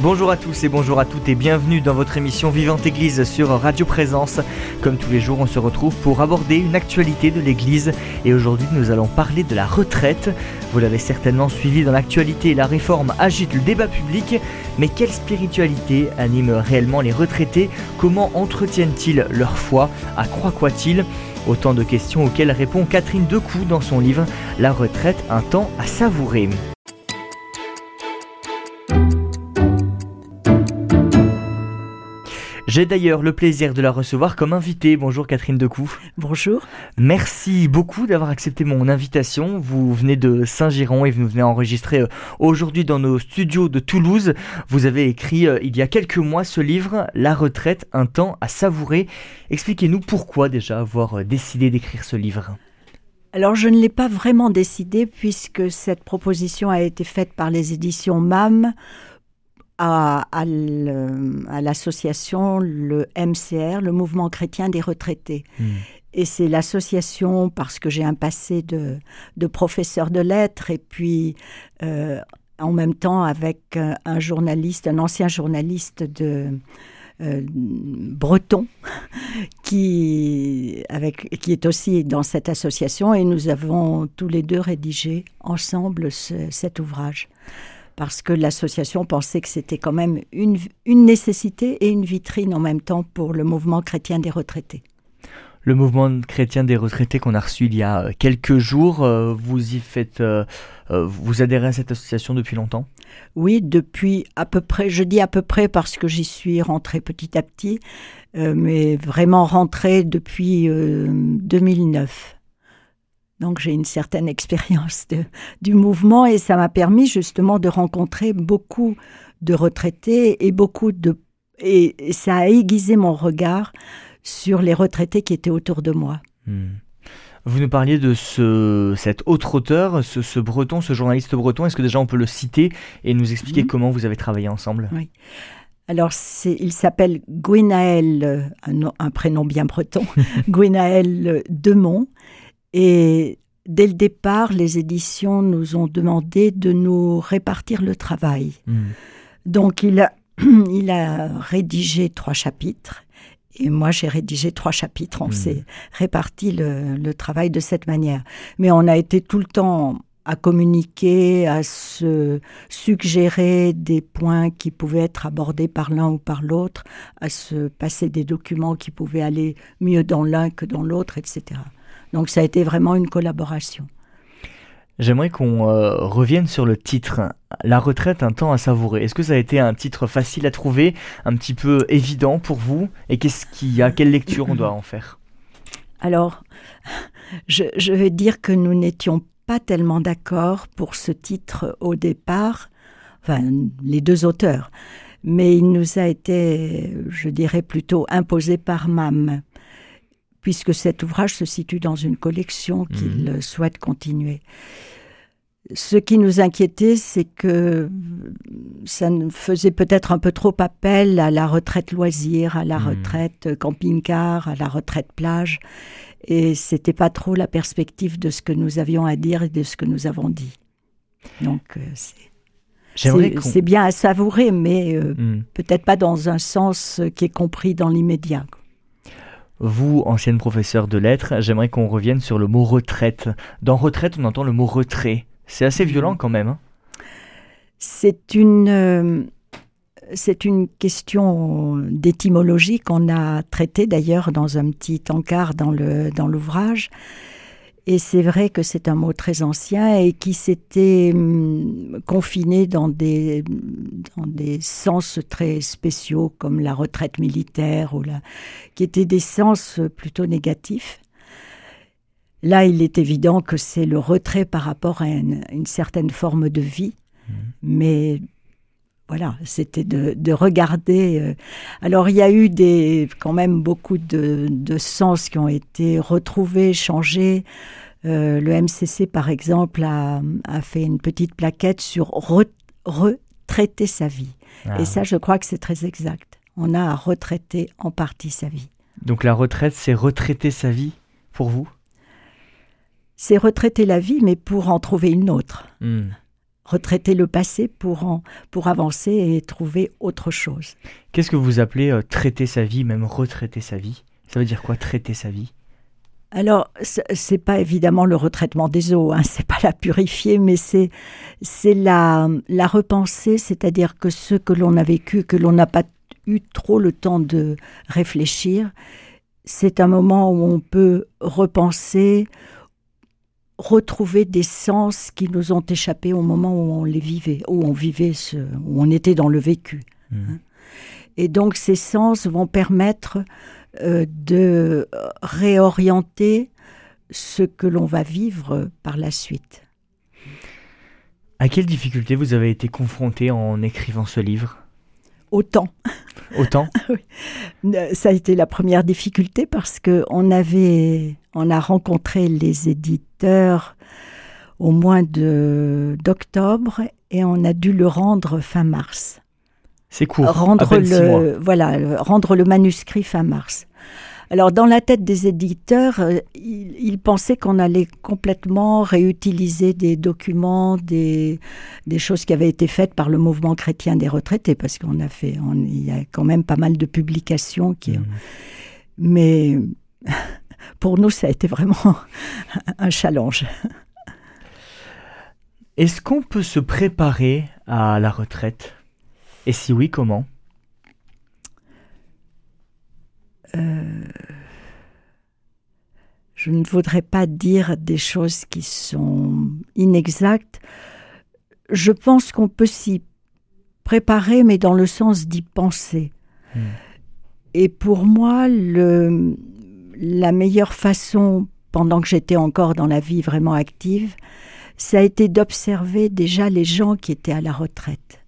Bonjour à tous et bonjour à toutes et bienvenue dans votre émission Vivante Église sur Radio Présence. Comme tous les jours, on se retrouve pour aborder une actualité de l'Église et aujourd'hui nous allons parler de la retraite. Vous l'avez certainement suivi dans l'actualité, la réforme agite le débat public, mais quelle spiritualité anime réellement les retraités? Comment entretiennent-ils leur foi? À quoi croient-ils? Autant de questions auxquelles répond Catherine Decou dans son livre La retraite, un temps à savourer. J'ai d'ailleurs le plaisir de la recevoir comme invitée. Bonjour Catherine Decou. Bonjour. Merci beaucoup d'avoir accepté mon invitation. Vous venez de Saint-Giron et vous venez enregistrer euh, aujourd'hui dans nos studios de Toulouse. Vous avez écrit euh, il y a quelques mois ce livre, La retraite, un temps à savourer. Expliquez-nous pourquoi déjà avoir euh, décidé d'écrire ce livre. Alors je ne l'ai pas vraiment décidé puisque cette proposition a été faite par les éditions MAM à, l'association, le MCR, le Mouvement chrétien des retraités. Hmm. Et c'est l'association, parce que j'ai un passé de, de, professeur de lettres, et puis euh, en même temps avec un journaliste, un ancien journaliste de, euh, breton qui, avec, qui est aussi dans cette association et nous avons tous les deux rédigé ensemble cet ouvrage parce que l'association pensait que c'était quand même une, une nécessité et une vitrine en même temps pour le mouvement chrétien des retraités le mouvement chrétien des retraités qu'on a reçu il y a euh, quelques jours. Euh, vous y faites, euh, vous adhérez à cette association depuis longtemps? Oui, depuis à peu près. Je dis à peu près parce que j'y suis rentrée petit à petit, mais vraiment rentrée depuis 2009. Donc j'ai une certaine expérience du mouvement et ça m'a permis justement de rencontrer beaucoup de retraités et beaucoup de et, ça a aiguisé mon regard sur les retraités qui étaient autour de moi. Hmm. Vous nous parliez de ce, cet autre auteur, ce, breton, ce journaliste breton. Est-ce que déjà on peut le citer et nous expliquer hmm. comment vous avez travaillé ensemble? Oui. Alors, il s'appelle Gwynaël, un, un, prénom bien breton, Gwynaël Demont. Et dès le départ, les éditions nous ont demandé de nous répartir le travail. Hmm. Donc il a, il a rédigé trois chapitres. Et moi, j'ai rédigé trois chapitres. On hmm. s'est réparti le, le, travail de cette manière. Mais on a été tout le temps à communiquer, à se suggérer des points qui pouvaient être abordés par l'un ou par l'autre, à se passer des documents qui pouvaient aller mieux dans l'un que dans l'autre, etc. Donc ça a été vraiment une collaboration. J'aimerais qu'on euh, revienne sur le titre, La retraite, un temps à savourer. Est-ce que ça a été un titre facile à trouver, un petit peu évident pour vous? Et qu'est-ce qu'il y a, quelle lecture on doit en faire? Alors, je, je vais dire que nous n'étions pas tellement d'accord pour ce titre au départ, enfin les deux auteurs, mais il nous a été, je dirais plutôt, imposé par MAM puisque cet ouvrage se situe dans une collection qu'il mhm. souhaite continuer. Ce qui nous inquiétait, c'est que ça faisait peut-être un peu trop appel à la retraite loisir, à la mhm. retraite camping-car, à la retraite plage, et c'était pas trop la perspective de ce que nous avions à dire et de ce que nous avons dit. Donc euh, c'est bien à savourer, mais euh, mhm. peut-être pas dans un sens qui est compris dans l'immédiat. Vous, ancienne professeure de lettres, j'aimerais qu'on revienne sur le mot retraite. Dans retraite, on entend le mot retrait. C'est assez violent quand même. Hein. c'est une, euh, c'est une question d'étymologie qu'on a traitée d'ailleurs dans un petit encart dans l'ouvrage. Et c'est vrai que c'est un mot très ancien et qui s'était hum, confiné dans des, dans des sens très spéciaux comme la retraite militaire ou la, qui étaient des sens plutôt négatifs. Là, il est évident que c'est le retrait par rapport à une, certaine forme de vie, mmh. mais voilà, c'était de, de, regarder. Euh, alors il y a eu des, quand même beaucoup de, de sens qui ont été retrouvés, changés. Euh, le MCC, par exemple, a, a, fait une petite plaquette sur retraiter sa vie. Ah. Et ça, je crois que c'est très exact. On a à retraiter en partie sa vie. Donc la retraite, c'est retraiter sa vie pour vous? C'est retraiter la vie, mais pour en trouver une autre. Hmm. Retraiter le passé pour, en, pour avancer et trouver autre chose. Qu'est-ce que vous appelez euh, traiter sa vie, même retraiter sa vie? Ça veut dire quoi, traiter sa vie? Alors, c'est pas évidemment le retraitement des eaux, hein, c'est pas la purifier, mais c'est c'est la la repenser, c'est-à-dire que ce que l'on a vécu, que l'on n'a pas eu trop le temps de réfléchir, c'est un moment où on peut repenser, retrouver des sens qui nous ont échappé au moment où on les vivait, où on vivait ce, où on était dans le vécu. Mmh. Hein. Et donc ces sens vont permettre euh, de réorienter ce que l'on va vivre par la suite. À quelles difficultés vous avez été confronté en écrivant ce livre? Autant. Autant Ça a été la première difficulté parce que on avait, on a rencontré les éditeurs au mois d'octobre et on a dû le rendre fin mars. C'est court. Rendre le, voilà, rendre le manuscrit fin mars. Alors, dans la tête des éditeurs, euh, ils, pensaient qu'on allait complètement réutiliser des documents, des, des, choses qui avaient été faites par le mouvement chrétien des retraités, parce qu'on a fait, il y a quand même pas mal de publications qui. Mmh. Mais pour nous, ça a été vraiment un challenge. Est-ce qu'on peut se préparer à la retraite? Et si oui, comment? Euh, Je ne voudrais pas dire des choses qui sont inexactes. Je pense qu'on peut s'y préparer, mais dans le sens d'y penser. Hmm. Et pour moi, le, la meilleure façon, pendant que j'étais encore dans la vie vraiment active, ça a été d'observer déjà les gens qui étaient à la retraite.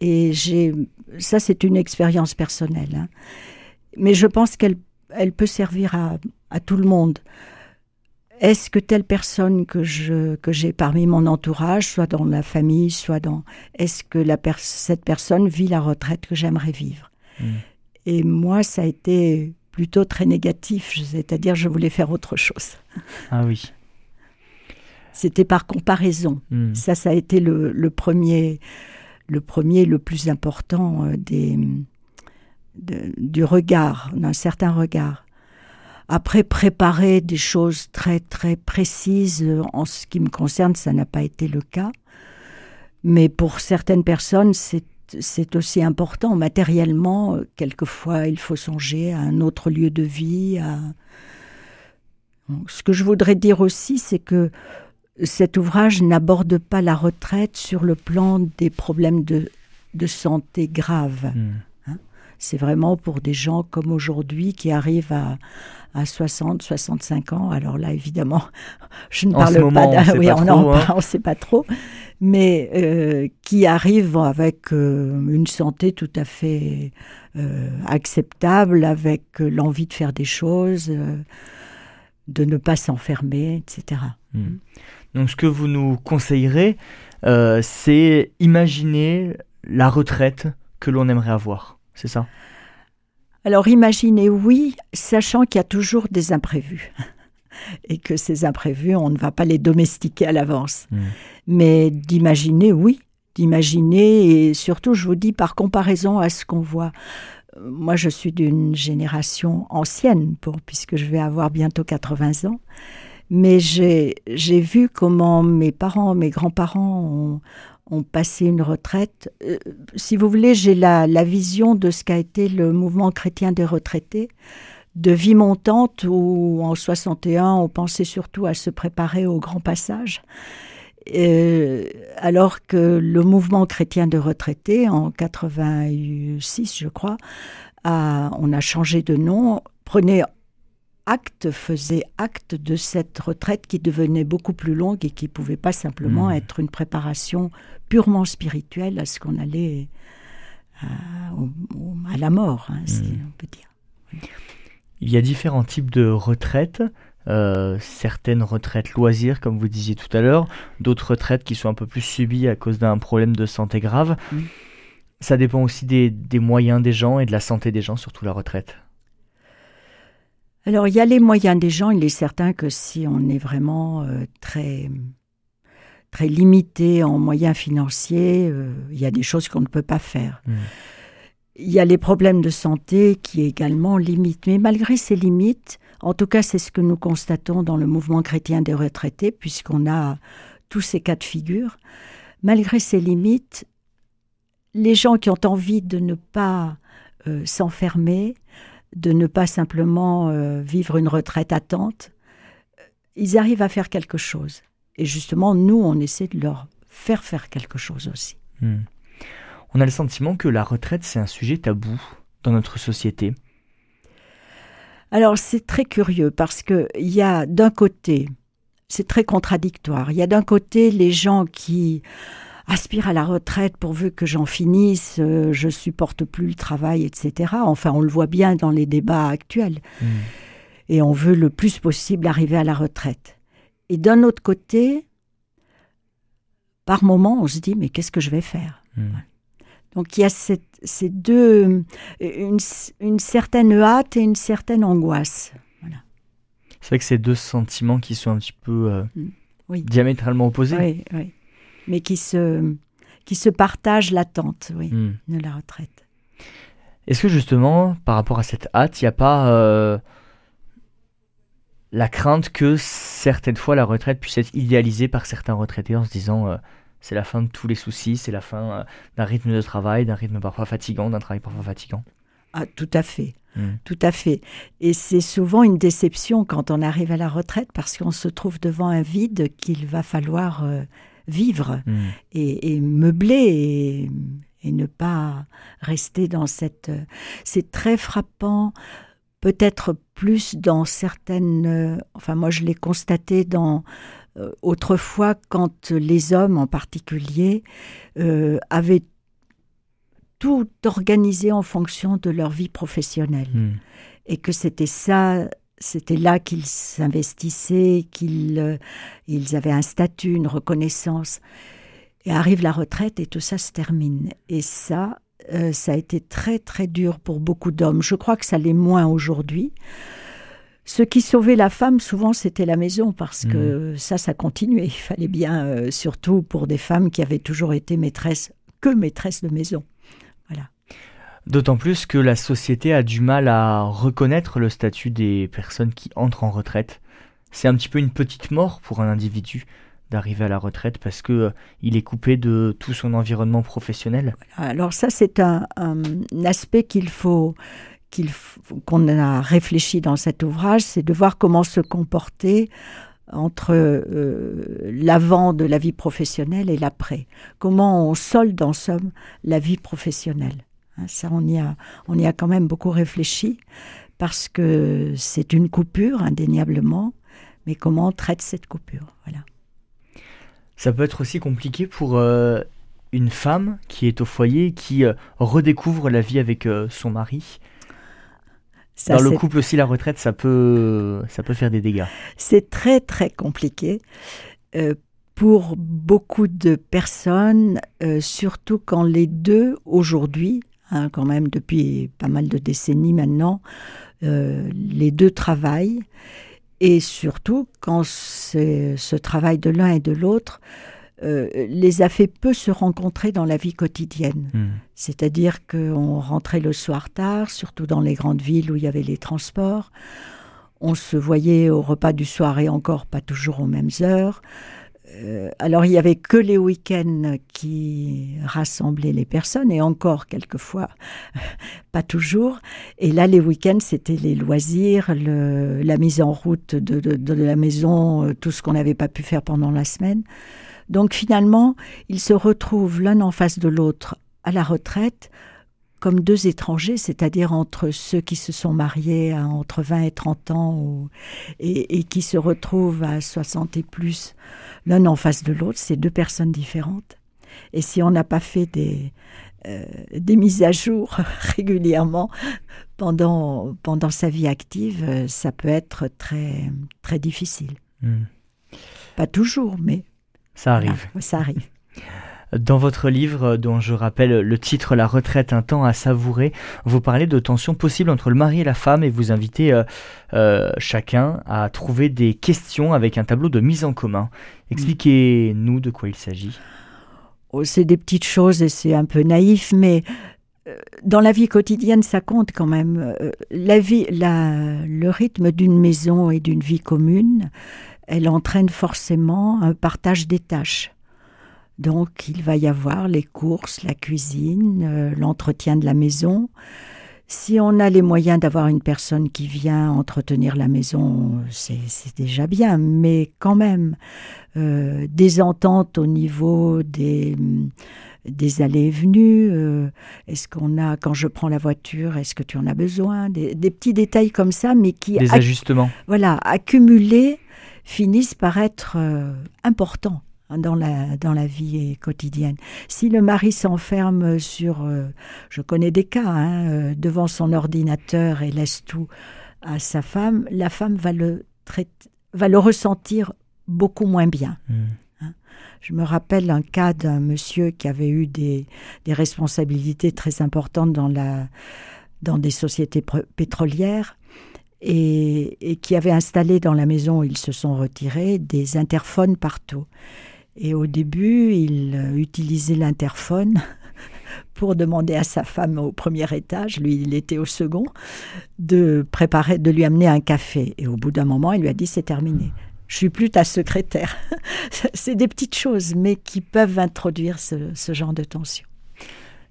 Et j'ai, ça c'est une expérience personnelle, hein. mais je pense qu'elle elle peut servir à, à tout le monde. Est-ce que telle personne que je que j'ai parmi mon entourage, soit dans la famille, soit dans, est-ce que la cette personne vit la retraite que j'aimerais vivre? Mmh. Et moi, ça a été plutôt très négatif, c'est-à-dire je voulais faire autre chose. Ah oui. C'était par comparaison. Mmh. Ça, ça a été le, le premier le premier, le plus important euh, des, du regard, d'un certain regard. Après, préparer des choses très très précises, euh, en ce qui me concerne, ça n'a pas été le cas. Mais pour certaines personnes, c'est aussi important. Matériellement, euh, quelquefois, il faut songer à un autre lieu de vie. Ce que je voudrais dire aussi, c'est que cet ouvrage n'aborde pas la retraite sur le plan des problèmes de, santé graves. Hmm. C'est vraiment pour des gens comme aujourd'hui qui arrivent à, à 60, 65 ans. Alors là, évidemment, je ne parle pas. On oui, on ne hein. sait pas trop, mais euh, qui arrivent avec euh, une santé tout à fait euh, acceptable, avec l'envie de faire des choses, de ne pas s'enfermer, etc. Donc ce que vous nous conseillerez, c'est imaginer la retraite que l'on aimerait avoir. C'est ça Alors imaginer, oui, sachant qu'il y a toujours des imprévus. Et que ces imprévus, on ne va pas les domestiquer à l'avance. Hmm. Mais d'imaginer, oui, d'imaginer, et surtout, je vous dis, par comparaison à ce qu'on voit. Moi, je suis d'une génération ancienne, pour, puisque je vais avoir bientôt 80 ans. Mais j'ai vu comment mes parents, mes grands-parents ont, passé une retraite. Euh, si vous voulez, j'ai la, vision de ce qu'a été le mouvement chrétien des retraités, de vie montante où en 61, on pensait surtout à se préparer au grand passage. Euh, alors que le mouvement chrétien de retraités, en 86, je crois, on a changé de nom, prenait acte, faisait acte de cette retraite qui devenait beaucoup plus longue et qui ne pouvait pas simplement hmm. être une préparation purement spirituelle à ce qu'on allait à, euh, à, la mort, hein, si hmm. on peut dire. Il y a différents types de retraites. Euh, certaines retraites loisirs, comme vous disiez tout à l'heure, d'autres retraites qui sont un peu plus subies à cause d'un problème de santé grave. Hmm. Ça dépend aussi des, des moyens des gens et de la santé des gens, surtout la retraite. Alors, il y a les moyens des gens. Il est certain que si on est vraiment euh, très, très limité en moyens financiers, euh, il y a des choses qu'on ne peut pas faire. Mm. Il y a les problèmes de santé qui également limitent. Mais malgré ces limites, en tout cas, c'est ce que nous constatons dans le mouvement chrétien des retraités, puisqu'on a tous ces cas de figure. Malgré ces limites, les gens qui ont envie de ne pas euh, s'enfermer, de ne pas simplement euh, vivre une retraite attente, euh, ils arrivent à faire quelque chose. Et justement, nous, on essaie de leur faire faire quelque chose aussi. Mm. On a le sentiment que la retraite, c'est un sujet tabou dans notre société. Alors c'est très curieux parce que il y a d'un côté, c'est très contradictoire. Il y a d'un côté les gens qui aspirent à la retraite pourvu que j'en finisse, euh, je supporte plus le travail, etc. Enfin, on le voit bien dans les débats actuels. Mm. Et on veut le plus possible arriver à la retraite. Et d'un autre côté, par moment, on se dit mais qu'est-ce que je vais faire? Mm. Donc il y a cette- ces deux, une, une certaine hâte et une certaine angoisse. C'est vrai que c'est deux sentiments qui sont un petit peu euh, Oui. diamétralement opposés. Oui, oui. Mais qui se, qui se partagent l'attente, oui, Mm. de la retraite. Est-ce que justement, par rapport à cette hâte, il n'y a pas euh, la crainte que certaines fois la retraite puisse être idéalisée par certains retraités en se disant euh, c'est la fin de tous les soucis, c'est la fin euh, d'un rythme de travail, d'un rythme parfois fatigant, d'un travail parfois fatigant? Ah, tout à fait, Mm. tout à fait. Et c'est souvent une déception quand on arrive à la retraite parce qu'on se trouve devant un vide qu'il va falloir vivre Mm. et, et meubler et, et ne pas rester dans cette... C'est très frappant, peut-être plus dans certaines... Enfin, moi, je l'ai constaté dans... euh, autrefois, quand les hommes en particulier euh, avaient tout organisé en fonction de leur vie professionnelle Mm. et que c'était ça, c'était là qu'ils s'investissaient, qu'ils euh, ils avaient un statut, une reconnaissance. Et arrive la retraite et tout ça se termine. Et ça, euh, ça a été très très dur pour beaucoup d'hommes. Je crois que ça l'est moins aujourd'hui. Ce qui sauvait la femme, souvent, c'était la maison, parce que ça, ça continuait. Il fallait bien, euh, surtout pour des femmes qui avaient toujours été maîtresses, que maîtresses de maison. D'autant plus que la société a du mal à reconnaître le statut des personnes qui entrent en retraite. C'est un petit peu une petite mort pour un individu d'arriver à la retraite parce que euh, il est coupé de tout son environnement professionnel. Alors ça, c'est un, aspect qu'il faut qu'il faut- qu'on a réfléchi dans cet ouvrage, c'est de voir comment se comporter entre euh, l'avant de la vie professionnelle et l'après. Comment on solde en somme la vie professionnelle. Hein, ça, on y a, on y a quand même beaucoup réfléchi parce que c'est une coupure indéniablement, mais comment on traite cette coupure. Voilà. Ça peut être aussi compliqué pour euh, une femme qui est au foyer qui euh, redécouvre la vie avec euh, son mari. Ça, Dans le couple aussi, la retraite, ça peut, ça peut faire des dégâts. C'est très très compliqué pour beaucoup de personnes, surtout quand les deux aujourd'hui, hein, quand même depuis pas mal de décennies maintenant, euh, les deux travaillent et surtout quand ce travail de l'un et de l'autre euh, les a fait peu se rencontrer dans la vie quotidienne. Hmm. C'est-à-dire qu'on rentrait le soir tard, surtout dans les grandes villes où il y avait les transports. On se voyait au repas du soir et encore pas toujours aux mêmes heures. Euh, alors il y avait que les week-ends qui rassemblaient les personnes et encore quelquefois pas toujours. Et là les week-ends c'était les loisirs, la mise en route de, de- de la maison, euh, tout ce qu'on n'avait pas pu faire pendant la semaine. Donc finalement ils se retrouvent l'un en face de l'autre à la retraite comme deux étrangers, c'est-à-dire entre ceux qui se sont mariés à entre 20 et 30 ans ou- et, et qui se retrouvent à 60 et plus, l'un en face de l'autre, c'est deux personnes différentes. Et si on n'a pas fait des, euh, des mises à jour régulièrement pendant, pendant sa vie active, euh, ça peut être très, très difficile. Hmm. Pas toujours, mais Ça arrive. ça arrive. Dans votre livre, dont je rappelle le titre La retraite, un temps à savourer, vous parlez de tensions possibles entre le mari et la femme et vous invitez euh, euh, chacun à trouver des questions avec un tableau de mise en commun. Expliquez-nous de quoi il s'agit. Oh, c'est des petites choses et c'est un peu naïf, mais euh, dans la vie quotidienne, ça compte quand même. La vie, la, le rythme d'une maison et d'une vie commune, elle entraîne forcément un partage des tâches. Donc il va y avoir les courses, la cuisine, euh, l'entretien de la maison. Si on a les moyens d'avoir une personne qui vient entretenir la maison, c'est déjà bien, mais quand même, euh, des ententes au niveau des, des allées et venues. Euh, est-ce qu'on a, quand je prends la voiture, est-ce que tu en as besoin? Des, petits détails comme ça, mais qui. Des ajustements. Voilà, accumulés, finissent par être importants. Dans la, dans la vie quotidienne. Si le mari s'enferme sur, euh, je connais des cas, hein, euh, devant son ordinateur et laisse tout à sa femme, la femme va le, va le ressentir beaucoup moins bien. Mmh. Hein. Je me rappelle un cas d'un monsieur qui avait eu des, des responsabilités très importantes dans, la, dans des sociétés pétrolières. Et, et, qui avait installé dans la maison où ils se sont retirés des interphones partout. Et au début, il euh, utilisait l'interphone pour demander à sa femme au premier étage, lui il était au second, de préparer, de lui amener un café. Et au bout d'un moment, il lui a dit c'est terminé. Je suis plus ta secrétaire. c'est des petites choses, mais qui peuvent introduire ce, genre de tension.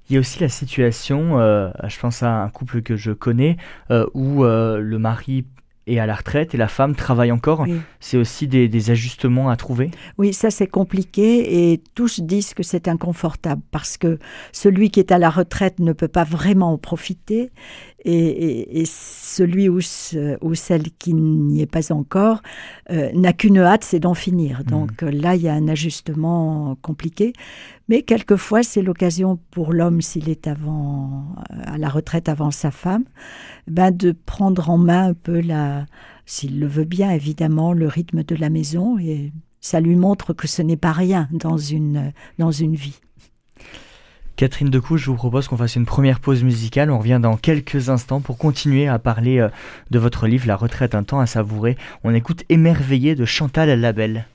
Il y a aussi la situation, euh, je pense à un couple que je connais, euh, où le mari et à la retraite et la femme travaille encore. C'est aussi des, ajustements à trouver? Oui, ça c'est compliqué et tous disent que c'est inconfortable parce que celui qui est à la retraite ne peut pas vraiment en profiter et, celui ou, ou, celle qui n'y est pas encore euh, n'a qu'une hâte, c'est d'en finir. Mmh. Donc euh, là, il y a un ajustement compliqué. Mais quelquefois, c'est l'occasion pour l'homme, s'il est avant, à la retraite avant sa femme, ben de prendre en main un peu la, s'il le veut bien évidemment, le rythme de la maison et ça lui montre que ce n'est pas rien dans une, dans une vie. Catherine Decou, je vous propose qu'on fasse une première pause musicale. On revient dans quelques instants pour continuer à parler euh, de votre livre La retraite, un temps à savourer. On écoute Émerveillé de Chantal Labelle.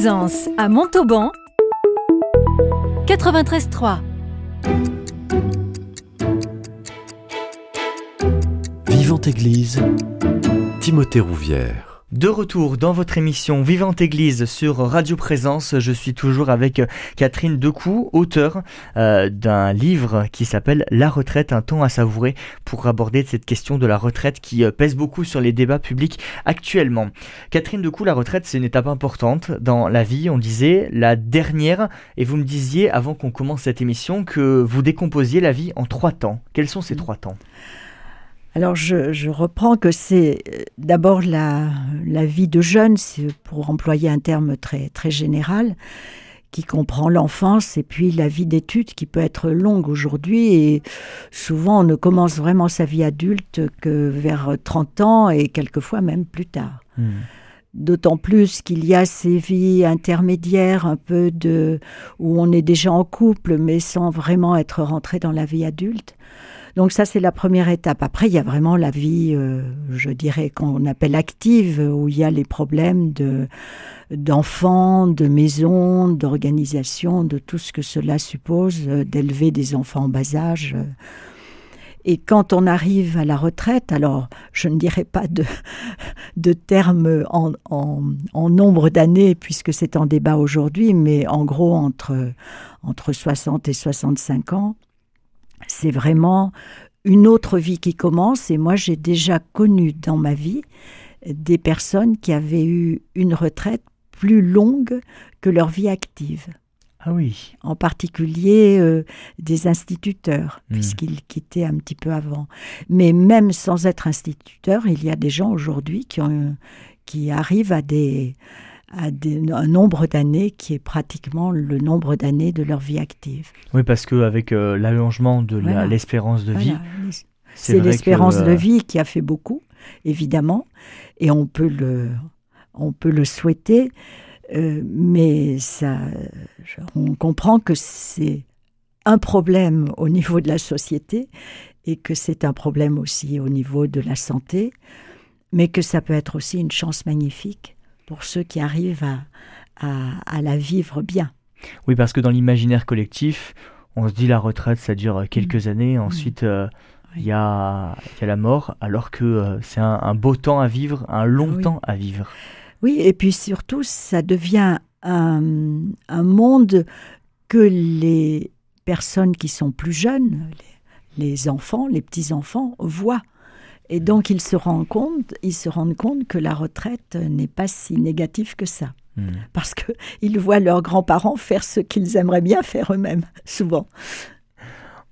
Présence à Montauban 93.3 Vivante Église, Timothée Rouvière. De retour dans votre émission Vivante Église sur Radio Présence, je suis toujours avec Catherine Decou, auteure euh, d'un livre qui s'appelle La retraite, un temps à savourer pour aborder cette question de la retraite qui euh, pèse beaucoup sur les débats publics actuellement. Catherine Decou, la retraite c'est une étape importante dans la vie, on disait la dernière, et vous me disiez avant qu'on commence cette émission que vous décomposiez la vie en trois temps. Quels sont ces trois temps? Alors je, reprends que c'est euh, d'abord la, vie de jeune, pour employer un terme très, très général, qui comprend l'enfance et puis la vie d'études qui peut être longue aujourd'hui et souvent on ne commence vraiment sa vie adulte que vers 30 ans et quelquefois même plus tard. Hmm. D'autant plus qu'il y a ces vies intermédiaires un peu de où on est déjà en couple mais sans vraiment être rentré dans la vie adulte. Donc ça, c'est la première étape. Après, il y a vraiment la vie, euh, je dirais, qu'on appelle active, où il y a les problèmes de d'enfants, de maisons, d'organisation, de tout ce que cela suppose, euh, d'élever des enfants en bas âge. Et quand on arrive à la retraite, alors je ne dirais pas de, de termes en, en nombre d'années, puisque c'est en débat aujourd'hui, mais en gros entre, entre 60 et 65 ans, c'est vraiment une autre vie qui commence. Et moi, j'ai déjà connu dans ma vie des personnes qui avaient eu une retraite plus longue que leur vie active. Ah oui. En particulier euh, des instituteurs, hmm. puisqu'ils quittaient un petit peu avant. Mais même sans être instituteurs, il y a des gens aujourd'hui qui, qui arrivent à des, à un nombre d'années qui est pratiquement le nombre d'années de leur vie active. Oui, parce qu'avec euh, l'allongement de l'espérance de vie, c'est l'espérance de euh, vie qui a fait beaucoup, évidemment, et on peut le, on peut le souhaiter, euh, mais ça, on comprend que c'est un problème au niveau de la société et que c'est un problème aussi au niveau de la santé, mais que ça peut être aussi une chance magnifique pour ceux qui arrivent à, la vivre bien. Oui, parce que dans l'imaginaire collectif, on se dit la retraite, ça dure quelques mm. années, ensuite euh, il y, a, la mort, alors que euh, c'est un, beau temps à vivre, un long temps à vivre. Oui, et puis surtout, ça devient un, monde que les personnes qui sont plus jeunes, les enfants, les petits-enfants, voient. Et donc ils se rendent compte, ils se rendent compte que la retraite n'est pas si négative que ça. Hmm. Parce qu'ils voient leurs grands-parents faire ce qu'ils aimeraient bien faire eux-mêmes, souvent.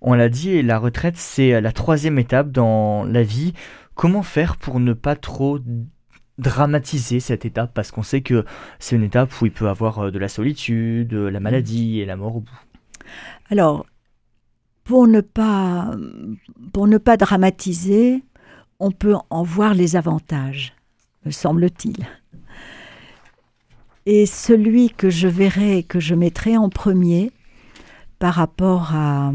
On l'a dit, la retraite, c'est la troisième étape dans la vie. Comment faire pour ne pas trop dramatiser cette étape? Parce qu'on sait que c'est une étape où il peut y avoir euh, de la solitude, la maladie et la mort au bout. Alors, pour ne pas, pour ne pas dramatiser, on peut en voir les avantages, me semble-t-il. Et celui que je verrai, que je mettrai en premier par rapport à...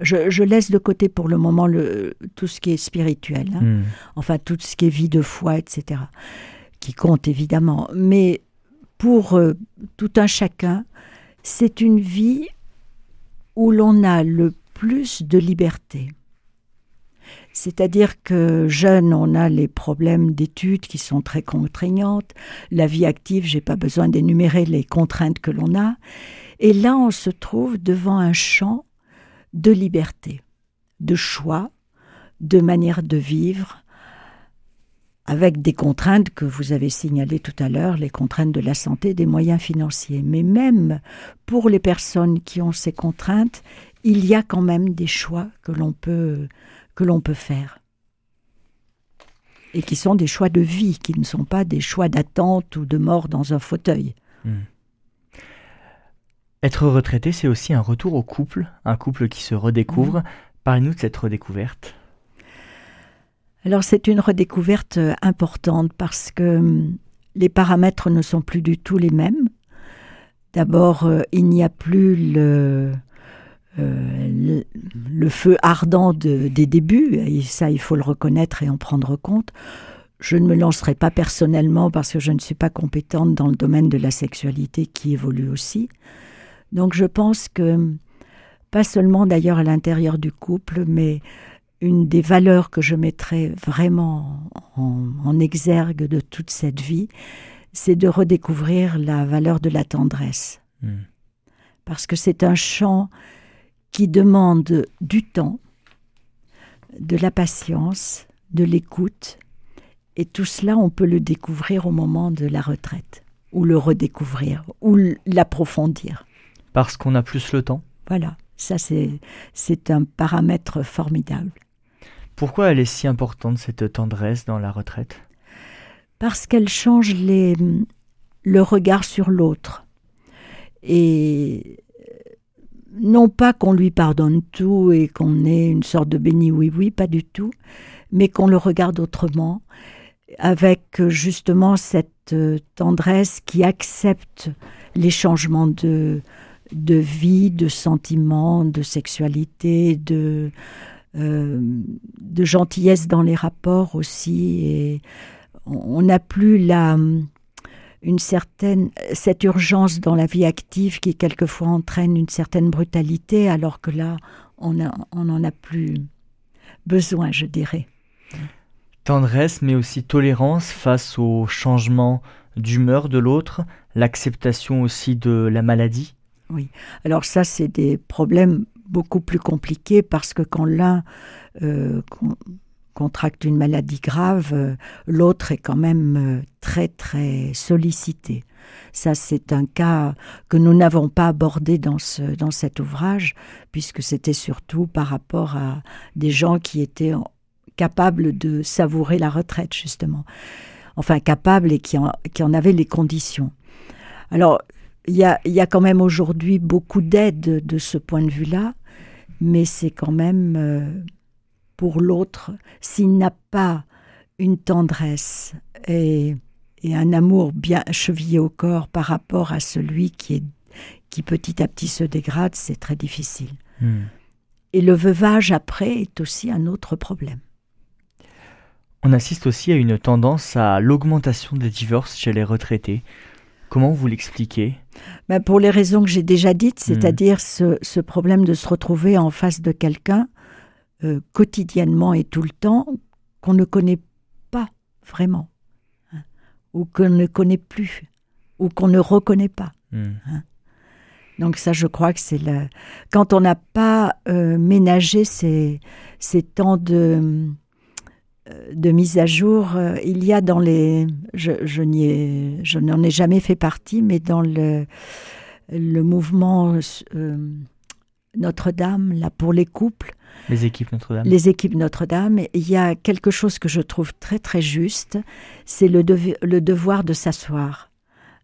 Je, laisse de côté pour le moment le, tout ce qui est spirituel, hein. hmm. enfin tout ce qui est vie de foi, etc., qui compte évidemment. Mais pour euh, tout un chacun, c'est une vie où l'on a le plus de liberté. C'est-à-dire que jeune, on a les problèmes d'études qui sont très contraignantes. La vie active, j'ai pas besoin d'énumérer les contraintes que l'on a. Et là, on se trouve devant un champ de liberté, de choix, de manière de vivre, avec des contraintes que vous avez signalées tout à l'heure, les contraintes de la santé, des moyens financiers. Mais même pour les personnes qui ont ces contraintes, il y a quand même des choix que l'on peut que l'on peut faire. Et qui sont des choix de vie, qui ne sont pas des choix d'attente ou de mort dans un fauteuil. Hmm. Être retraité, c'est aussi un retour au couple, un couple qui se redécouvre. Hmm. Parlez-nous de cette redécouverte. Alors c'est une redécouverte euh, importante parce que hum, les paramètres ne sont plus du tout les mêmes. D'abord, euh, il n'y a plus le, euh, le, feu ardent des débuts, et ça il faut le reconnaître et en prendre compte. je ne me lancerai pas personnellement parce que je ne suis pas compétente dans le domaine de la sexualité qui évolue aussi. Donc je pense que, pas seulement d'ailleurs à l'intérieur du couple, mais une des valeurs que je mettrai vraiment en, exergue de toute cette vie, c'est de redécouvrir la valeur de la tendresse. Hmm. Parce que c'est un chant qui demande du temps, de la patience, de l'écoute, et tout cela, on peut le découvrir au moment de la retraite, ou le redécouvrir, ou l'approfondir. Parce qu'on a plus le temps Voilà, ça c'est un paramètre formidable. Pourquoi elle est si importante, cette tendresse dans la retraite? Parce qu'elle change les, le regard sur l'autre. Et non pas qu'on lui pardonne tout et qu'on ait une sorte de béni oui-oui, pas du tout, mais qu'on le regarde autrement, avec justement cette euh, tendresse qui accepte les changements de, de vie, de sentiments, de sexualité, de, euh, de gentillesse dans les rapports aussi. Et on n'a plus la, une certaine, cette urgence dans la vie active qui quelquefois entraîne une certaine brutalité, alors que là, on n'en a plus besoin, je dirais. Tendresse, mais aussi tolérance face au changement d'humeur de l'autre, l'acceptation aussi de la maladie. Oui, alors ça, c'est des problèmes beaucoup plus compliqués parce que quand l'un euh, contracte une maladie grave, euh, l'autre est quand même euh, très très sollicité. Ça, c'est un cas que nous n'avons pas abordé dans, ce, dans cet ouvrage, puisque c'était surtout par rapport à des gens qui étaient capables de savourer la retraite, justement. Enfin, capables et qui en, qui en avaient les conditions. Alors, il y a, y a, quand même aujourd'hui beaucoup d'aide de ce point de vue-là, mais c'est quand même euh, pour l'autre, s'il n'a pas une tendresse et, et, un amour bien chevillé au corps par rapport à celui qui, est, qui petit à petit se dégrade, c'est très difficile. Hmm. Et le veuvage après est aussi un autre problème. On assiste aussi à une tendance à l'augmentation des divorces chez les retraités. Comment vous l'expliquez? Ben Pour les raisons que j'ai déjà dites, hmm. c'est-à-dire ce, ce, problème de se retrouver en face de quelqu'un euh, quotidiennement et tout le temps qu'on ne connaît pas vraiment, hein, ou qu'on ne connaît plus, ou qu'on ne reconnaît pas. Hmm. Hein. Donc ça, je crois que c'est le... Quand on n'a pas euh, ménagé ces, ces temps de de mise à jour, euh, il y a dans les, je, je n'en ai, jamais fait partie, mais dans le, le mouvement euh, Notre-Dame, là pour les couples, les équipes Notre-Dame, les équipes Notre-Dame, il y a quelque chose que je trouve très très juste, c'est le, le devoir de s'asseoir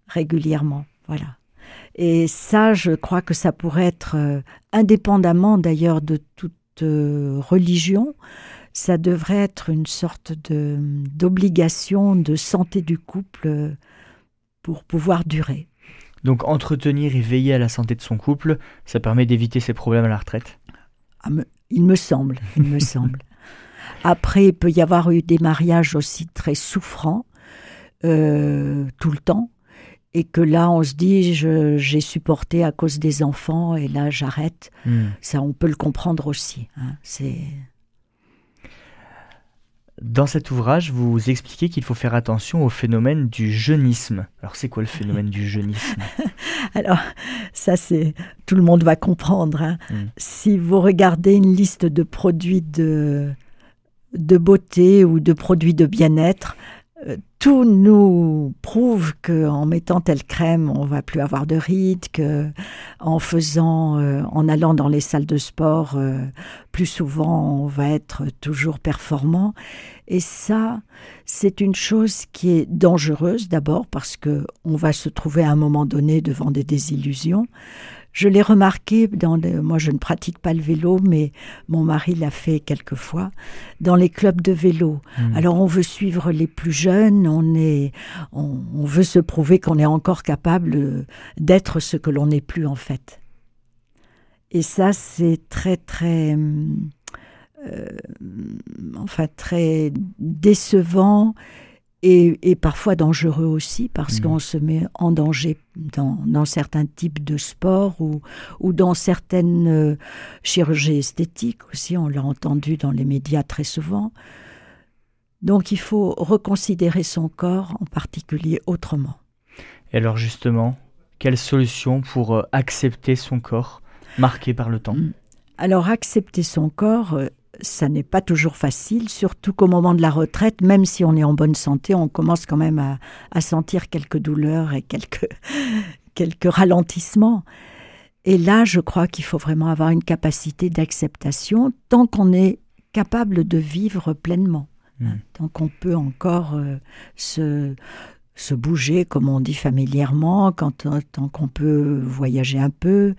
régulièrement, voilà. Et ça, je crois que ça pourrait être euh, indépendamment d'ailleurs de toute religion ça devrait être une sorte de d'obligation de santé du couple euh, pour pouvoir durer. Donc entretenir et veiller à la santé de son couple, ça permet d'éviter ces problèmes à la retraite ah, Il me semble, il me semble. Après, il peut y avoir eu des mariages aussi très souffrants euh, tout le temps, et que là, on se dit, j'ai supporté à cause des enfants, et là, j'arrête. Hmm. Ça, on peut le comprendre aussi. Hein. C'est dans cet ouvrage, vous expliquez qu'il faut faire attention au phénomène du jeunisme. Alors, c'est quoi le phénomène du jeunisme? Alors, ça, c'est tout le monde va comprendre. Hein. Hmm. Si vous regardez une liste de produits de, de beauté ou de produits de bien-être, euh, tout nous prouve qu'en mettant telle crème, on va plus avoir de rides, que en faisant, euh, en allant dans les salles de sport, euh, plus souvent, on va être toujours performant. Et ça, c'est une chose qui est dangereuse d'abord parce que on va se trouver à un moment donné devant des désillusions. Je l'ai remarqué dans moi je ne pratique pas le vélo, mais mon mari l'a fait quelquefois dans les clubs de vélo. Hmm. Alors on veut suivre les plus jeunes, on est, on, veut se prouver qu'on est encore capable d'être ce que l'on n'est plus en fait. Et ça c'est très très enfin très décevant et, parfois dangereux aussi parce mmh. qu'on se met en danger dans, certains types de sports ou, ou dans certaines euh, chirurgies esthétiques aussi, on l'a entendu dans les médias très souvent. Donc il faut reconsidérer son corps en particulier autrement. Et alors justement, quelle solution pour euh, accepter son corps marqué par le temps? Mmh. Alors accepter son corps, euh, ça n'est pas toujours facile, surtout qu'au moment de la retraite, même si on est en bonne santé, on commence quand même à, sentir quelques douleurs et quelques, quelques ralentissements. Et là, je crois qu'il faut vraiment avoir une capacité d'acceptation tant qu'on est capable de vivre pleinement, mmh. tant qu'on peut encore euh, se, se bouger, comme on dit familièrement, quand, tant qu'on peut voyager un peu,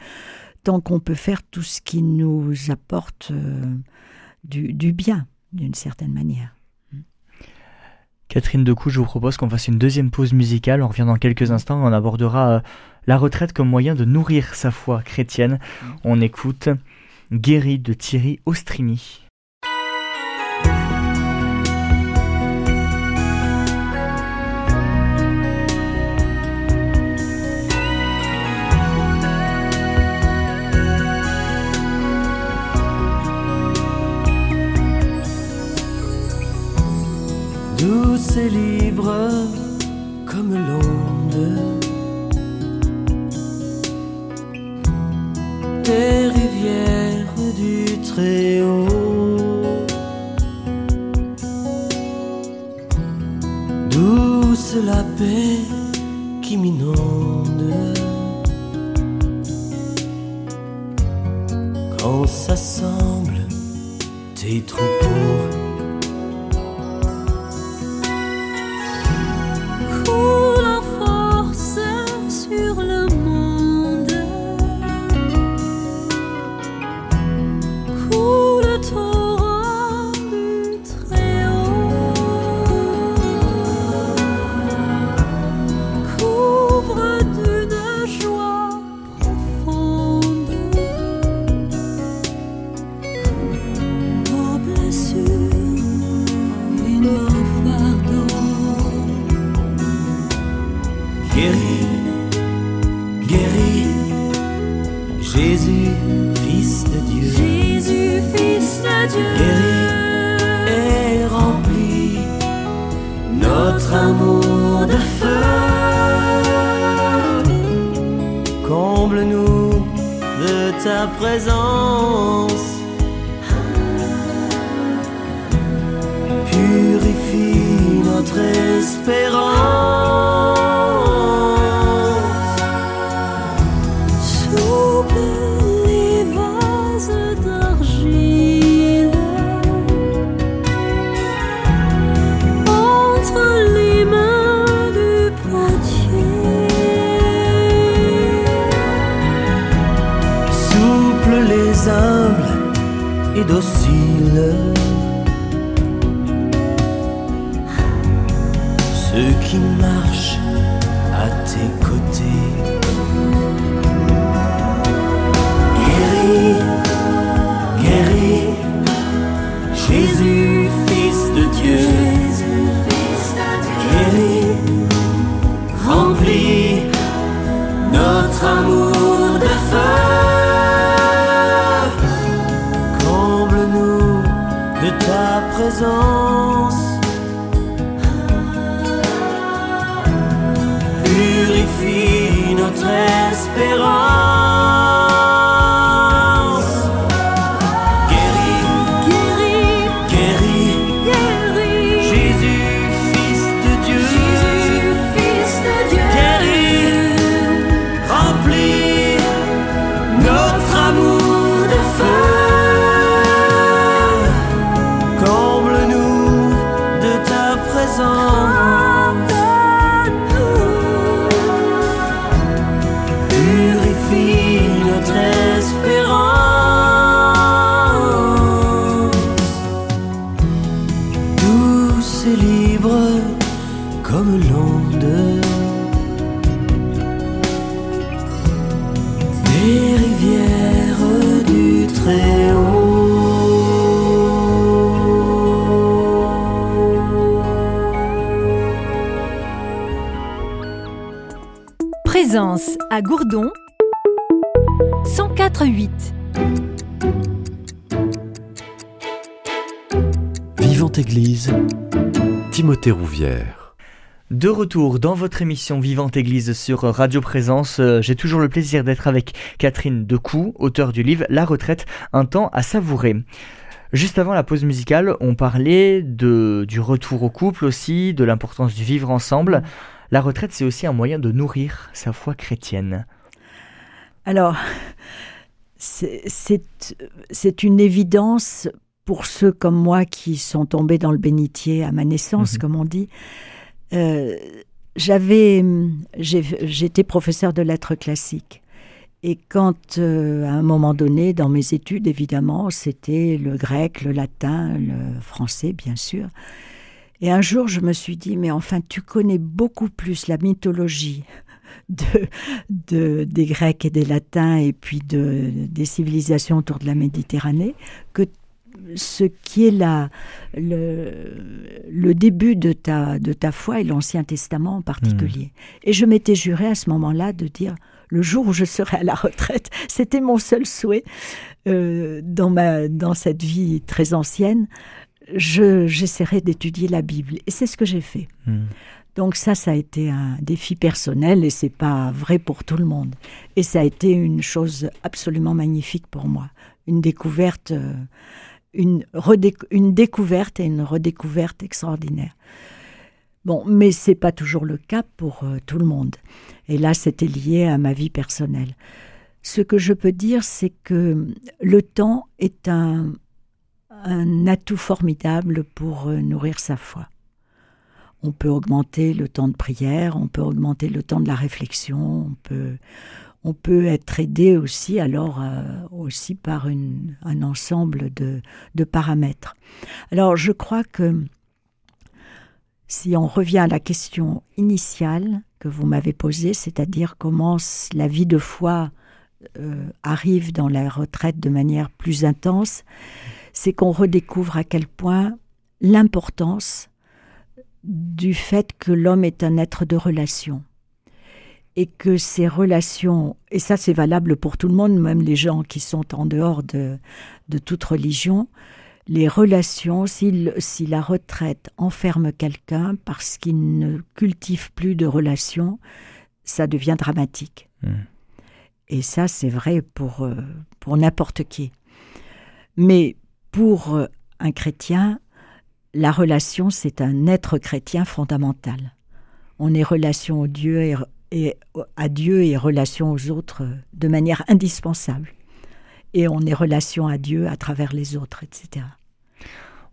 tant qu'on peut faire tout ce qui nous apporte euh, du, bien, d'une certaine manière. Catherine Decou, je vous propose qu'on fasse une deuxième pause musicale. On revient dans quelques instants. On abordera euh, la retraite comme moyen de nourrir sa foi chrétienne. Mm. On écoute Guéri de Thierry Ostrini. Douce et libre comme l'onde des rivières du Très-Haut. Douce la paix qui m'inonde quand s'assemblent tes troupeaux. Oh. Purifie à Gourdon 104.8 Vivante Église, Timothée Rouvière. De retour dans votre émission Vivante Église sur Radio Présence, euh, j'ai toujours le plaisir d'être avec Catherine Decou, auteure du livre La retraite, un temps à savourer. Juste avant la pause musicale, on parlait de, du retour au couple aussi, de l'importance du vivre ensemble. La retraite, c'est aussi un moyen de nourrir sa foi chrétienne. Alors, c'est une évidence pour ceux comme moi qui sont tombés dans le bénitier à ma naissance, Mhm. comme on dit. Euh, J'avais, j'étais professeur de lettres classiques. Et quand, euh, à un moment donné, dans mes études, évidemment, c'était le grec, le latin, le français, bien sûr. Et un jour, je me suis dit, mais enfin, tu connais beaucoup plus la mythologie de, de- des Grecs et des Latins et puis de, des civilisations autour de la Méditerranée que ce qui est la, le, le début de ta, de ta foi et l'Ancien Testament en particulier. Et je m'étais juré à ce moment-là de dire, le jour où je serai à la retraite, c'était mon seul souhait euh, dans, ma, dans cette vie très ancienne, je- j'essaierai d'étudier la Bible. Et c'est ce que j'ai fait. Hmm. Donc ça, ça a été un défi personnel et c'est pas vrai pour tout le monde. Et ça a été une chose absolument magnifique pour moi, une découverte, euh, une, une découverte et une redécouverte extraordinaire. Bon, mais c'est pas toujours le cas pour euh, tout le monde. Et là, c'était lié à ma vie personnelle. Ce que je peux dire, c'est que le temps est un, un atout formidable pour euh, nourrir sa foi. On peut augmenter le temps de prière, on peut augmenter le temps de la réflexion, on peut, on peut être aidé aussi alors euh, aussi par un ensemble de, de paramètres. Alors je crois que si on revient à la question initiale que vous m'avez posée, c'est-à-dire comment la vie de foi euh, arrive dans la retraite de manière plus intense, c'est qu'on redécouvre à quel point l'importance du fait que l'homme est un être de relation et que ces relations, et ça c'est valable pour tout le monde, même les gens qui sont en dehors de, de toute religion, les relations, si, si la retraite enferme quelqu'un parce qu'il ne cultive plus de relations, ça devient dramatique. Mm. Et ça c'est vrai pour, euh, pour n'importe qui. Mais pour euh, un chrétien, la relation, c'est un être chrétien fondamental. On est relation au Dieu et, et à Dieu et relation aux autres euh, de manière indispensable. Et on est relation à Dieu à travers les autres, etc.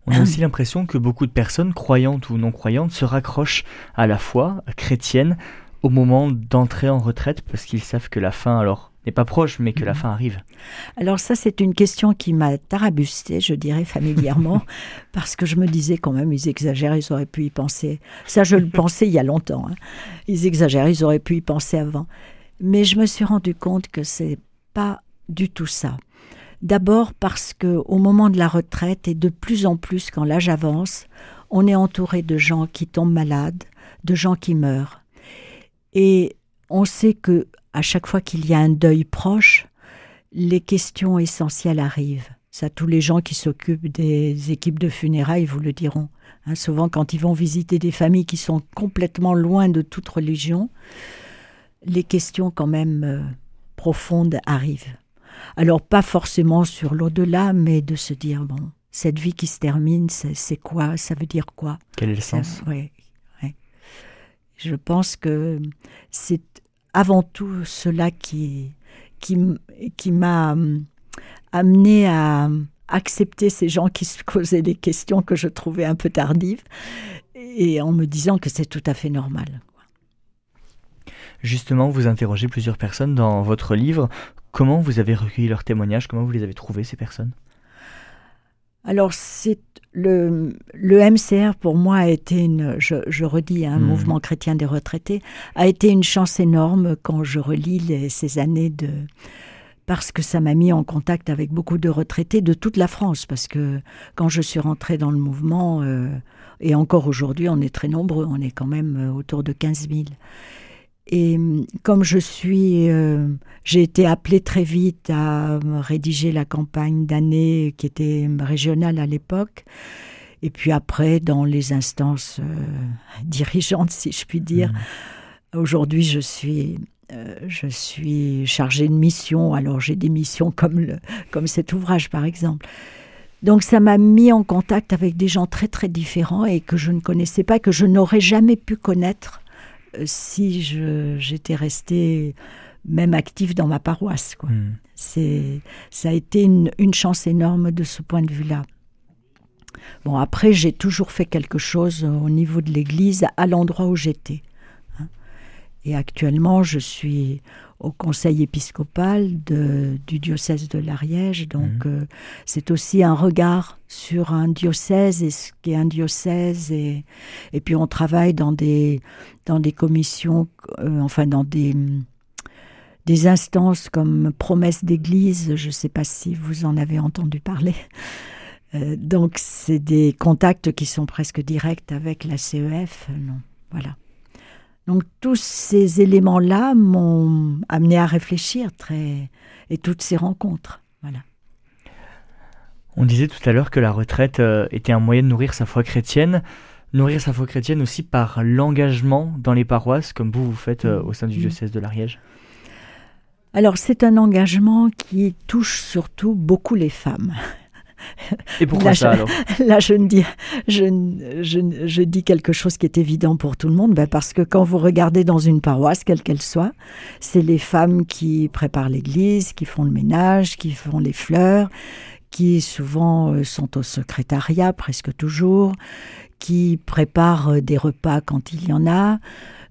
On a aussi l'impression que beaucoup de personnes, croyantes ou non croyantes, se raccrochent à la foi chrétienne au moment d'entrer en retraite parce qu'ils savent que la fin, alors, n'est pas proche, mais que la Mhm. fin arrive. Alors ça, c'est une question qui m'a tarabusté, je dirais familièrement, parce que je me disais quand même, ils exagèrent, ils auraient pu y penser. Ça, je le pensais il y a longtemps. hein. Ils exagèrent, ils auraient pu y penser avant. Mais je me suis rendu compte que c'est pas du tout ça. D'abord parce que au moment de la retraite et de plus en plus quand l'âge avance, on est entouré de gens qui tombent malades, de gens qui meurent. Et on sait que à chaque fois qu'il y a un deuil proche, les questions essentielles arrivent. Ça, tous les gens qui s'occupent des équipes de funérailles vous le diront. Hein, souvent, quand ils vont visiter des familles qui sont complètement loin de toute religion, les questions quand même euh, profondes arrivent. Alors, pas forcément sur l'au-delà, mais de se dire, bon, cette vie qui se termine, c'est quoi? Ça veut dire quoi? Quel est le sens? oui, oui. Je pense que c'est avant tout cela qui, qui, qui m'a hum, amené à accepter ces gens qui se posaient des questions que je trouvais un peu tardives et en me disant que c'est tout à fait normal. Justement, vous interrogez plusieurs personnes dans votre livre. Comment vous avez recueilli leurs témoignages? Comment vous les avez trouvés, ces personnes? Alors, c'est le, le MCR pour moi a été une, je, je redis, un Mhm. mouvement chrétien des retraités, a été une chance énorme quand je relis les- ces années de. Parce que ça m'a mis en contact avec beaucoup de retraités de toute la France. Parce que quand je suis rentrée dans le mouvement, euh, et encore aujourd'hui, on est très nombreux, on est quand même euh, autour de 15 000. Et hum, comme je suis, euh, j'ai été appelée très vite à rédiger la campagne d'année qui était régionale à l'époque. Et puis après, dans les instances euh, dirigeantes, si je puis dire, mmh. aujourd'hui, je suis euh, je suis chargée de mission, alors j'ai des missions comme, le, comme cet ouvrage par exemple. Donc ça m'a mis en contact avec des gens très très différents et que je ne connaissais pas, que je n'aurais jamais pu connaître si j'étais restée même active dans ma paroisse. Quoi. Hmm. C'est, ça a été une, une, chance énorme de ce point de vue-là. Bon, après, j'ai toujours fait quelque chose au niveau de l'Église, à l'endroit où j'étais. Et actuellement, je suis au conseil épiscopal de, du diocèse de l'Ariège. Donc, mhm. euh, c'est aussi un regard sur un diocèse et ce qu'est un diocèse. Et, et puis, on travaille dans des, dans des commissions, euh, enfin, dans des, des instances comme Promesse d'Église. Je ne sais pas si vous en avez entendu parler. Euh, donc, c'est des contacts qui sont presque directs avec la CEF. Non, voilà. Donc tous ces éléments-là m'ont amené à réfléchir très et toutes ces rencontres. Voilà. On disait tout à l'heure que la retraite euh, était un moyen de nourrir sa foi chrétienne, nourrir sa foi chrétienne aussi par l'engagement dans les paroisses, comme vous vous faites euh, au sein du mmh. diocèse de l'Ariège. Alors c'est un engagement qui touche surtout beaucoup les femmes. Et pourquoi là, ça je, alors Là, je, dis, je, je, je, dis quelque chose qui est évident pour tout le monde, ben parce que quand vous regardez dans une paroisse, quelle qu'elle soit, c'est les femmes qui préparent l'église, qui font le ménage, qui font les fleurs, qui souvent euh, sont au secrétariat presque toujours, qui préparent euh, des repas quand il y en a.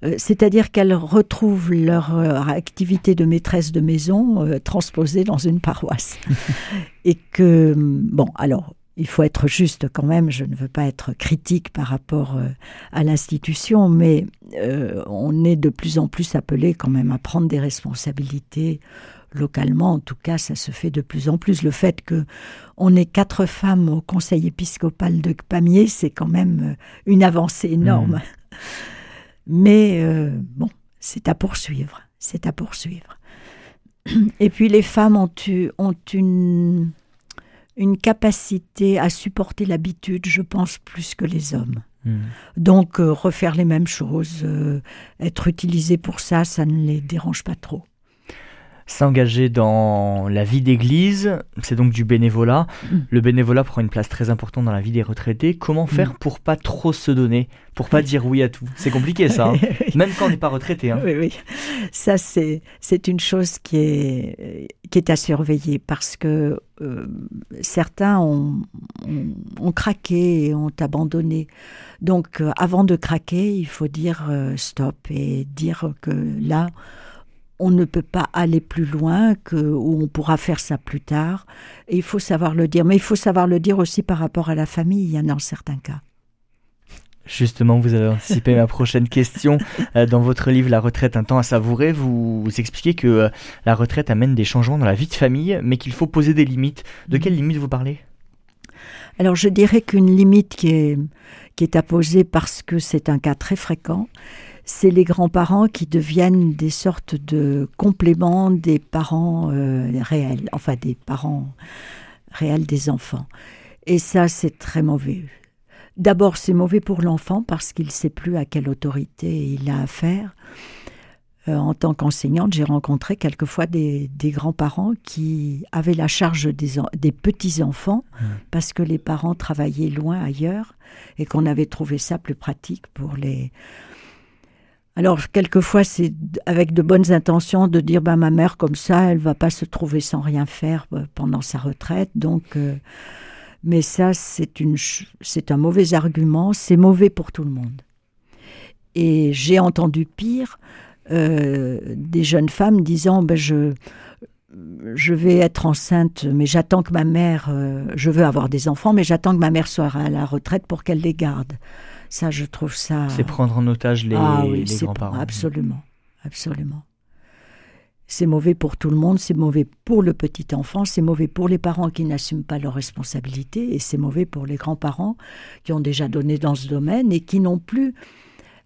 Euh, c'est-à-dire qu'elles retrouvent leur euh, activité de maîtresse de maison euh, transposée dans une paroisse. Et que, bon, alors, il faut être juste quand même, je ne veux pas être critique par rapport à l'institution, mais on est de plus en plus appelé quand même à prendre des responsabilités localement. En tout cas, ça se fait de plus en plus. Le fait que on ait quatre femmes au conseil épiscopal de Pamiers, c'est quand même une avancée énorme. Mmh. Mais euh, bon, c'est à poursuivre. C'est à poursuivre. Et puis les femmes ont, ont une, une capacité à supporter l'habitude, je pense, plus que les hommes. Hmm. Donc euh, refaire les mêmes choses, euh, être utilisées pour ça, ça ne les dérange pas trop s'engager dans la vie d'église, c'est donc du bénévolat. Mm. Le bénévolat prend une place très importante dans la vie des retraités. Comment faire mm. pour pas trop se donner, pour pas dire oui à tout? C'est compliqué ça, hein. même quand on n'est pas retraité. Hein. Oui, oui. Ça, c'est, c'est une chose qui est, qui est à surveiller parce que euh, certains ont, ont, craqué et ont abandonné. Donc, euh, avant de craquer, il faut dire euh, stop et dire que là, on ne peut pas aller plus loin, que, ou on pourra faire ça plus tard. Et il faut savoir le dire. Mais il faut savoir le dire aussi par rapport à la famille, il y en a en certains cas. Justement, vous avez anticipé ma prochaine question. Euh, dans votre livre La retraite, un temps à savourer, vous, expliquez que euh, la retraite amène des changements dans la vie de famille, mais qu'il faut poser des limites. De quelles limites vous parlez? Alors, je dirais qu'une limite qui est, qui est à poser parce que c'est un cas très fréquent, c'est les grands-parents qui deviennent des sortes de compléments des parents euh, réels, enfin des parents réels des enfants. Et ça, c'est très mauvais. D'abord, c'est mauvais pour l'enfant parce qu'il ne sait plus à quelle autorité il a affaire. Euh, en tant qu'enseignante, j'ai rencontré quelquefois des, grands-parents qui avaient la charge des, des petits-enfants mmh. parce que les parents travaillaient loin ailleurs et qu'on avait trouvé ça plus pratique pour les, alors, quelquefois, c'est avec de bonnes intentions de dire bah, ma mère, comme ça, elle va pas se trouver sans rien faire euh, pendant sa retraite. Donc, euh, mais ça, c'est, un mauvais argument. C'est mauvais pour tout le monde. Et j'ai entendu pire euh, des jeunes femmes disant ben, je vais être enceinte, mais j'attends que ma mère, je veux avoir des enfants, mais j'attends que ma mère soit à la retraite pour qu'elle les garde. Ça, je trouve ça. C'est prendre en otage les, ah grands-parents. Absolument, absolument. C'est mauvais pour tout le monde, c'est mauvais pour le petit enfant, c'est mauvais pour les parents qui n'assument pas leurs responsabilités, et c'est mauvais pour les grands-parents qui ont déjà donné dans ce domaine et qui n'ont plus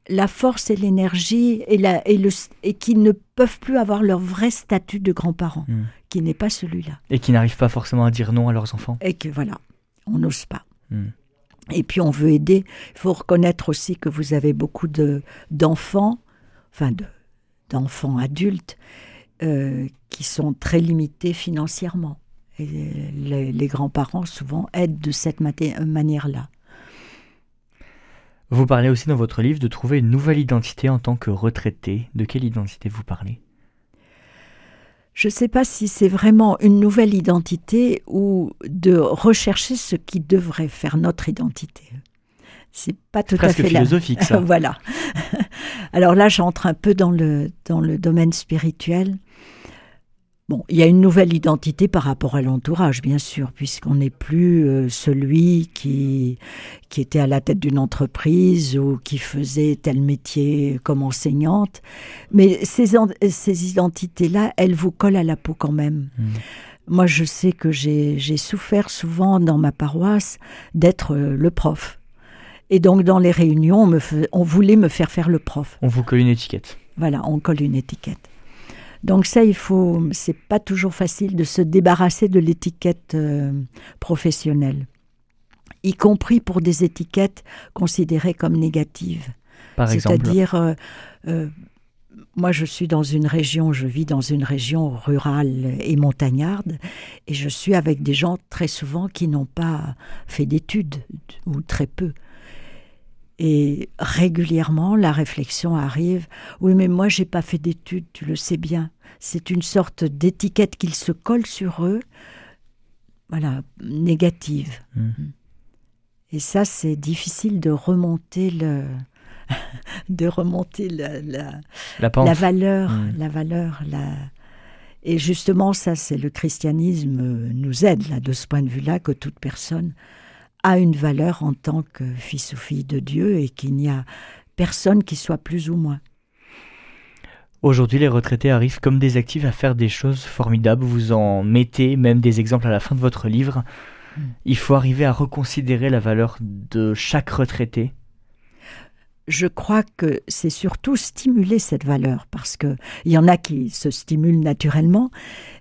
la force et l'énergie et, la, et, le, et qui ne peuvent plus avoir leur vrai statut de grands-parents, Hmm. qui n'est pas celui-là. Et qui n'arrivent pas forcément à dire non à leurs enfants. Et que voilà, on n'ose pas. Hmm. Et puis on veut aider. Il faut reconnaître aussi que vous avez beaucoup de d'enfants, enfin de d'enfants adultes, euh, qui sont très limités financièrement. Et les, les grands-parents souvent aident de cette manière-là. Vous parlez aussi dans votre livre de trouver une nouvelle identité en tant que retraité. De quelle identité vous parlez? Je ne sais pas si c'est vraiment une nouvelle identité ou de rechercher ce qui devrait faire notre identité. C'est pas tout à Presque fait la- philosophique ça. voilà. Alors là, j'entre un peu dans le, dans le domaine spirituel. Bon, il y a une nouvelle identité par rapport à l'entourage, bien sûr, puisqu'on n'est plus euh, celui qui, qui était à la tête d'une entreprise ou qui faisait tel métier comme enseignante. Mais ces, ces identités-là, elles vous collent à la peau quand même. Hmm. Moi, je sais que j'ai souffert souvent dans ma paroisse d'être euh, le prof. Et donc, dans les réunions, on, me on voulait me faire faire le prof. On vous colle une étiquette. Voilà, on colle une étiquette. Donc ça, il faut, c'est pas toujours facile de se débarrasser de l'étiquette euh, professionnelle, y compris pour des étiquettes considérées comme négatives. Par exemple. C'est-à-dire, euh, euh, moi, je suis dans une région, je vis dans une région rurale et montagnarde, et je suis avec des gens très souvent qui n'ont pas fait d'études, ou très peu. Et régulièrement, la réflexion arrive oui, mais moi, j'ai pas fait d'études, tu le sais bien. C'est une sorte d'étiquette qu'ils se collent sur eux, voilà, négative. Hmm. Et ça, c'est difficile de remonter le, de remonter la, la, La pente. la valeur, Mm. la valeur, la. Et justement, ça, c'est le christianisme euh, nous aide là de ce point de vue-là que toute personne a une valeur en tant que fils ou fille de Dieu et qu'il n'y a personne qui soit plus ou moins. Aujourd'hui, les retraités arrivent comme des actifs à faire des choses formidables. Vous en mettez même des exemples à la fin de votre livre. Mm. Il faut arriver à reconsidérer la valeur de chaque retraité. Je crois que c'est surtout stimuler cette valeur parce que il y en a qui se stimulent naturellement,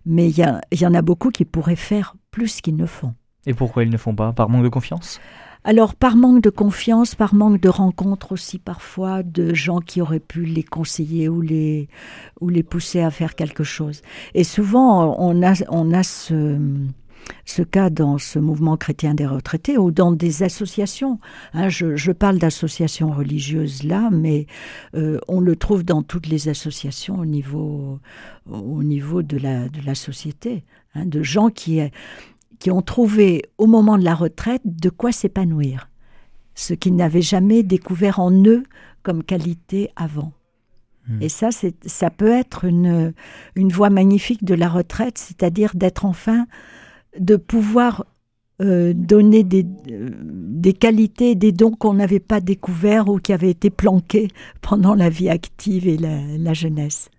mais il y, a- il y en a beaucoup qui pourraient faire plus qu'ils ne font. Et pourquoi ils ne font pas? Par manque de confiance? Alors, par manque de confiance, par manque de rencontres aussi parfois, de gens qui auraient pu les conseiller ou les, ou les pousser à faire quelque chose. Et souvent, on a, on a ce, ce cas dans ce mouvement chrétien des retraités ou dans des associations. Hein, je, je parle d'associations religieuses là, mais euh, on le trouve dans toutes les associations au niveau, au niveau de, la, de la société. hein, de gens qui, qui ont trouvé au moment de la retraite de quoi s'épanouir, ce qu'ils n'avaient jamais découvert en eux comme qualité avant. Hmm. Et ça, ça peut être une, une voie magnifique de la retraite, c'est-à-dire d'être enfin, de pouvoir euh, donner des, euh, des qualités, des dons qu'on n'avait pas découverts ou qui avaient été planqués pendant la vie active et la, la jeunesse.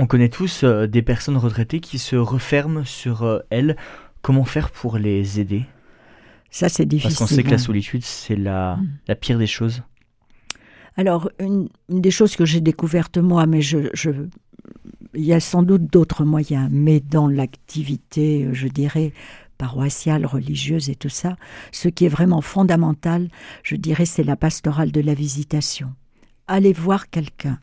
On connaît tous euh, des personnes retraitées qui se referment sur euh, elles. Comment faire pour les aider? Ça, c'est difficile. Parce qu'on sait que la hein. solitude, c'est la, Mm. la pire des choses. Alors, une, une des choses que j'ai découvertes moi, mais je, je- il y a sans doute d'autres moyens, mais dans l'activité, euh, je dirais, paroissiale, religieuse et tout ça, ce qui est vraiment fondamental, je dirais, c'est la pastorale de la visitation. Aller voir quelqu'un,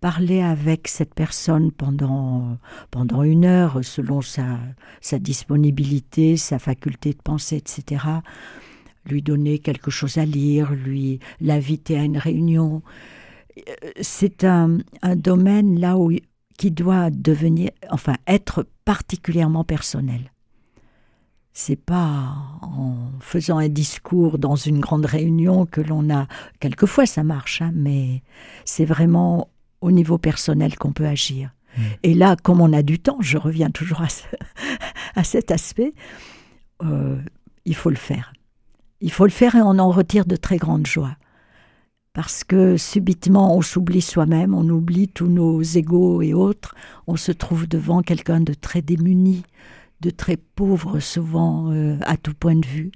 parler avec cette personne pendant, pendant une heure, selon sa, sa disponibilité, sa faculté de penser, etc lui donner quelque chose à lire, lui l'inviter à une réunion. C'est un, un domaine là où qui doit devenir, enfin, être particulièrement personnel. C'est pas en faisant un discours dans une grande réunion que l'on a. Quelquefois, ça marche, hein, mais c'est vraiment au niveau personnel qu'on peut agir. Mm. Et là, comme on a du temps, je reviens toujours à, ce- à cet aspect, euh, il faut le faire. Il faut le faire et on en retire de très grandes joies. Parce que subitement, on s'oublie soi-même, on oublie tous nos égaux et autres. On se trouve devant quelqu'un de très démuni, de très pauvre souvent euh, à tout point de vue.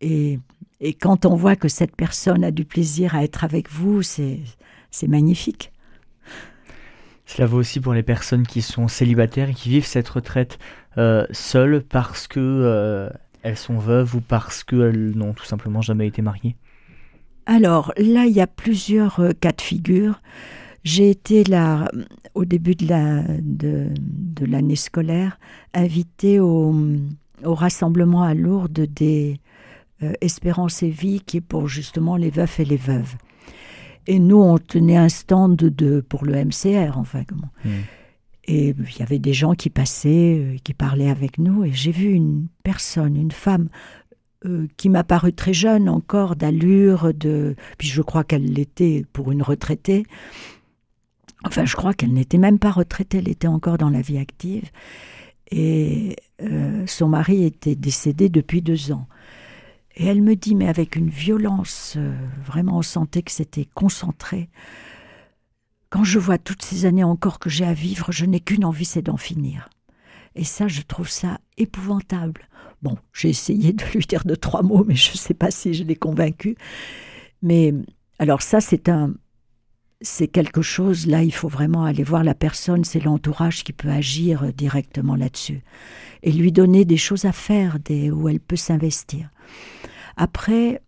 Et, Et quand on voit que cette personne a du plaisir à être avec vous, c'est magnifique. Cela vaut aussi pour les personnes qui sont célibataires et qui vivent cette retraite euh, seules parce que euh, elles sont veuves ou parce qu'elles n'ont tout simplement jamais été mariées Alors là, il y a plusieurs euh, cas de figure. J'ai été là, au début de l'année scolaire, invitée au, rassemblement à Lourdes des Espérance et Vie, qui est pour justement les veufs et les veuves. Et nous, on tenait un stand de, pour le MCR, enfin. Comment. Hmm. Et il y avait des gens qui passaient, euh, qui parlaient avec nous, et j'ai vu une personne, une femme, euh, qui m'a paru très jeune encore, d'allure, de. Puis je crois qu'elle l'était pour une retraitée. Enfin, je crois qu'elle n'était même pas retraitée, elle était encore dans la vie active. Et euh, son mari était décédé depuis deux ans. Et elle me dit, mais avec une violence, euh, vraiment on sentait que c'était concentré. Quand je vois toutes ces années encore que j'ai à vivre, je n'ai qu'une envie, c'est d'en finir. Et ça, je trouve ça épouvantable. Bon, j'ai essayé de lui dire de trois mots, mais je ne sais pas si je l'ai convaincu. Mais alors ça, c'est un, c'est quelque chose. Là, il faut vraiment aller voir la personne. C'est l'entourage qui peut agir directement là-dessus et lui donner des choses à faire, des, où elle peut s'investir. Après,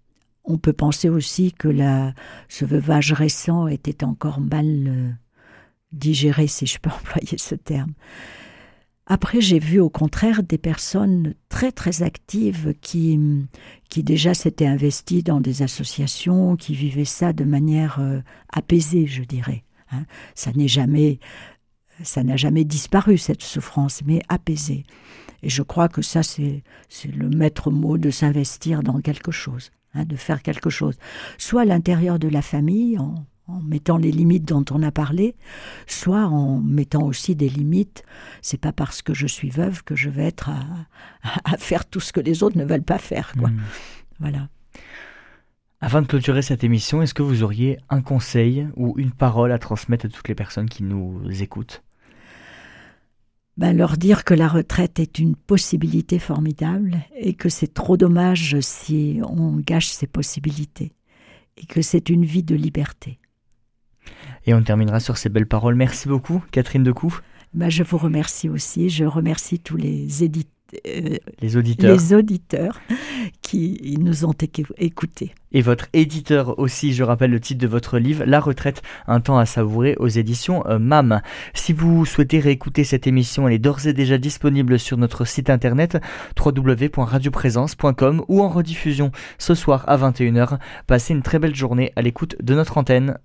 on peut penser aussi que ce veuvage récent était encore mal euh, digéré, si je peux employer ce terme. Après, j'ai vu au contraire des personnes très très actives qui, qui déjà s'étaient investies dans des associations, qui vivaient ça de manière euh, apaisée, je dirais. Hein. Ça n'est jamais, ça n'a jamais disparu cette souffrance, mais apaisée. Et je crois que ça, c'est le maître mot de s'investir dans quelque chose, hein, de faire quelque chose. Soit à l'intérieur de la famille, en, mettant les limites dont on a parlé, soit en mettant aussi des limites. C'est pas parce que je suis veuve que je vais être à, faire tout ce que les autres ne veulent pas faire. Quoi. Hmm. Voilà. Afin de clôturer cette émission, est-ce que vous auriez un conseil ou une parole à transmettre à toutes les personnes qui nous écoutent? Ben, leur dire que la retraite est une possibilité formidable et que c'est trop dommage si on gâche ces possibilités et que c'est une vie de liberté. Et on terminera sur ces belles paroles. Merci beaucoup, Catherine Decou. Ben, je vous remercie aussi. Je remercie tous les éditeurs euh, les auditeurs. Les auditeurs qui nous ont écoutés. Et votre éditeur aussi, je rappelle le titre de votre livre, La retraite, un temps à savourer aux éditions euh, MAM. Si vous souhaitez réécouter cette émission, elle est d'ores et déjà disponible sur notre site internet www.radioprésence.com ou en rediffusion ce soir à 21h. Passez une très belle journée à l'écoute de notre antenne.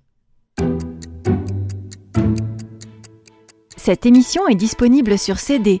Cette émission est disponible sur CD.